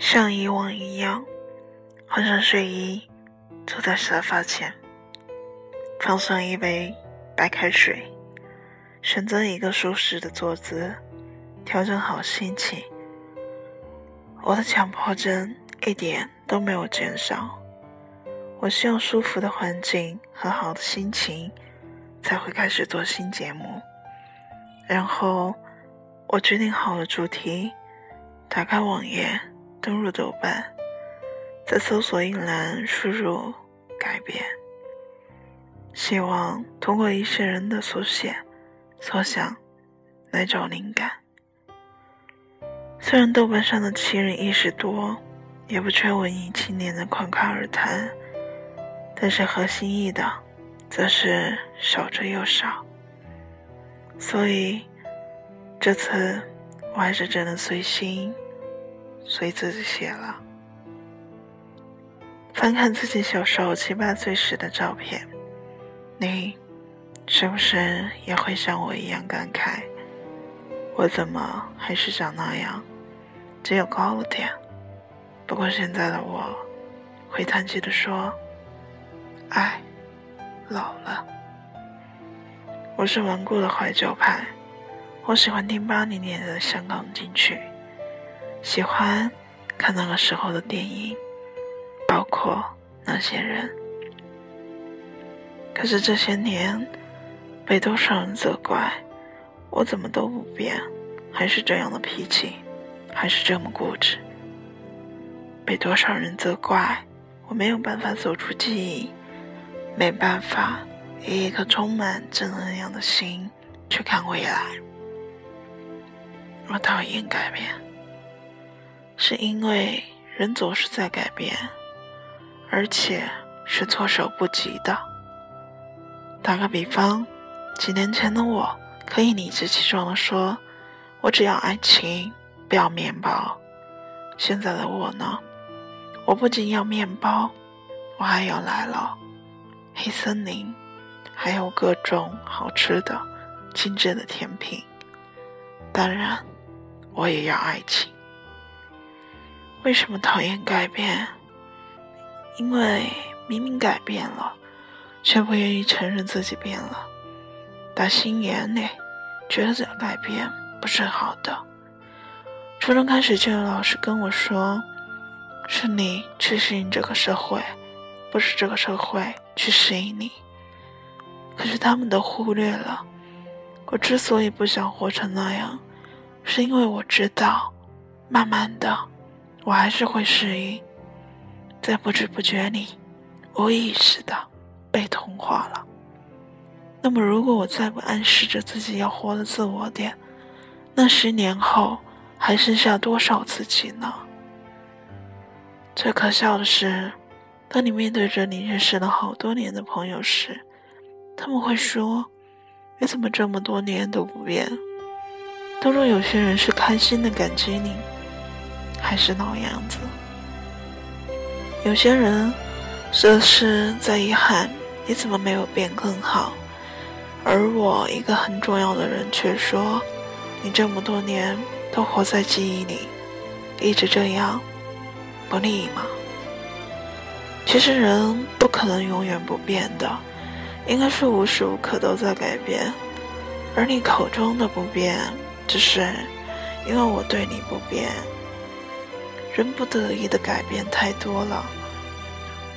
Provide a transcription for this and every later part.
像以往一样，换上睡衣，坐在沙发前，放上一杯白开水，选择一个舒适的坐姿，调整好心情。我的强迫症一点都没有减少。我需要舒服的环境和好的心情，才会开始做新节目。然后，我决定好了主题，打开网页。登入豆瓣，在搜索一栏输入“改变”，希望通过一些人的所写、所想来找灵感。虽然豆瓣上的奇人异事多，也不缺文艺青年的侃侃而谈，但是合心意的，则是少之又少。所以，这次我还是只能随心。随自己写了。翻看自己小时候七八岁时的照片，你是不是也会像我一样感慨？我怎么还是长那样，只有高了点？不过现在的我，会叹气的说：“哎，老了。”我是顽固的怀旧派，我喜欢听八零年的香港金曲。喜欢看那个时候的电影，包括那些人。可是这些年，被多少人责怪，我怎么都不变，还是这样的脾气，还是这么固执。被多少人责怪，我没有办法走出记忆，没办法以一颗充满正能量的心去看未来。我讨厌改变。是因为人总是在改变，而且是措手不及的。打个比方，几年前的我可以理直气壮地说：“我只要爱情，不要面包。”现在的我呢？我不仅要面包，我还要来了黑森林，还有各种好吃的、精致的甜品。当然，我也要爱情。为什么讨厌改变？因为明明改变了，却不愿意承认自己变了。打心眼里觉得这改变不是好的。初中开始就有老师跟我说：“是你去适应这个社会，不是这个社会去适应你。”可是他们都忽略了，我之所以不想活成那样，是因为我知道，慢慢的。我还是会适应，在不知不觉里，无意识的被同化了。那么，如果我再不暗示着自己要活得自我点，那十年后还剩下多少自己呢？最可笑的是，当你面对着你认识了好多年的朋友时，他们会说：“你怎么这么多年都不变？”当中有些人是开心的感激你。还是老样子。有些人则是在遗憾你怎么没有变更好，而我一个很重要的人却说：“你这么多年都活在记忆里，一直这样，不利吗？”其实人不可能永远不变的，应该是无时无刻都在改变。而你口中的不变，只是因为我对你不变。人不得已的改变太多了，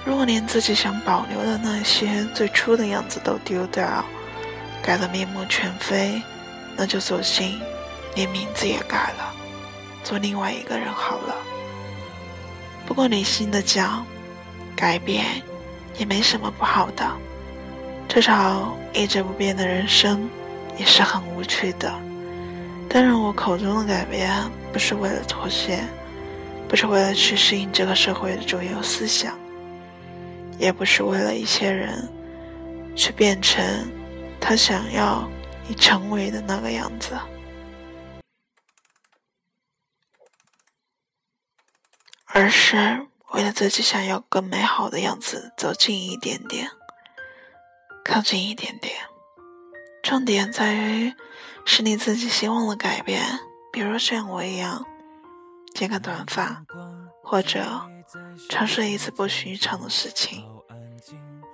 如果连自己想保留的那些最初的样子都丢掉，改得面目全非，那就索性连名字也改了，做另外一个人好了。不过理性的讲，改变也没什么不好的，至少一直不变的人生也是很无趣的。当然，我口中的改变不是为了妥协。不是为了去适应这个社会的主流思想，也不是为了一些人去变成他想要你成为的那个样子，而是为了自己想要更美好的样子走近一点点，靠近一点点。重点在于是你自己希望的改变，比如像我一样。剪个短发，或者尝试一次不寻常的事情，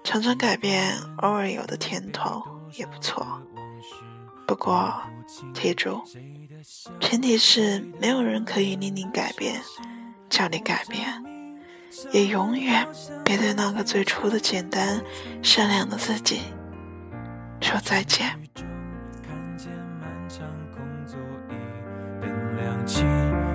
常常改变偶尔有的甜头也不错。不过，记住，前提是没有人可以令你改变，叫你改变，也永远别对那个最初的简单、善良的自己说再见。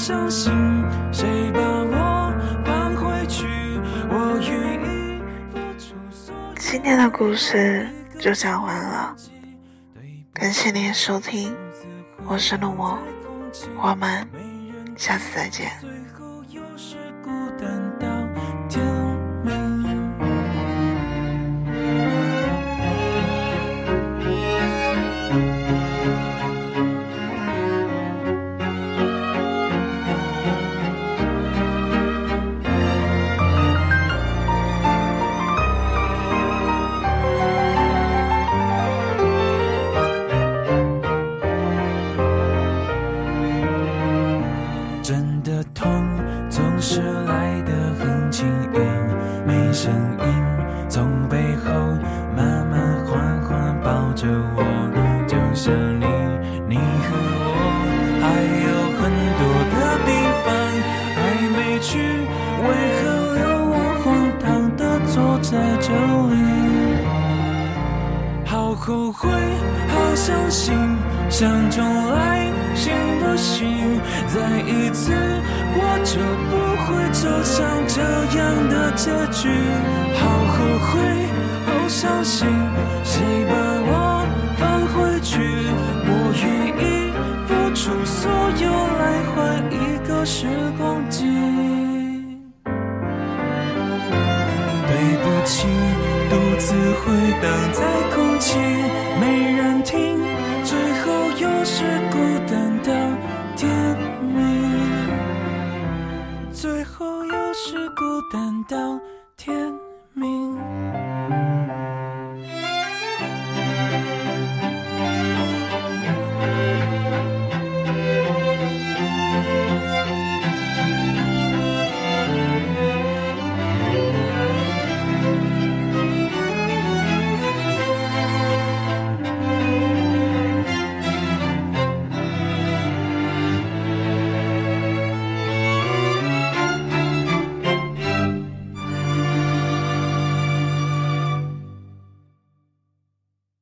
相信谁把我放回去，我今天的故事就讲完了，感谢您收听，我是陆墨，我们下次再见。后来的很轻易没声音从背后慢慢缓缓抱着我就像你你和我还有很多的地方还没去为何留我荒唐的坐在这里？好后悔好伤心想重来。行不行？再一次，我就不会走向这样的结局。好后悔，好伤心，谁把我放回去？我愿意付出所有来换一个时光机。对不起，独自回荡在空气。没人听，担当。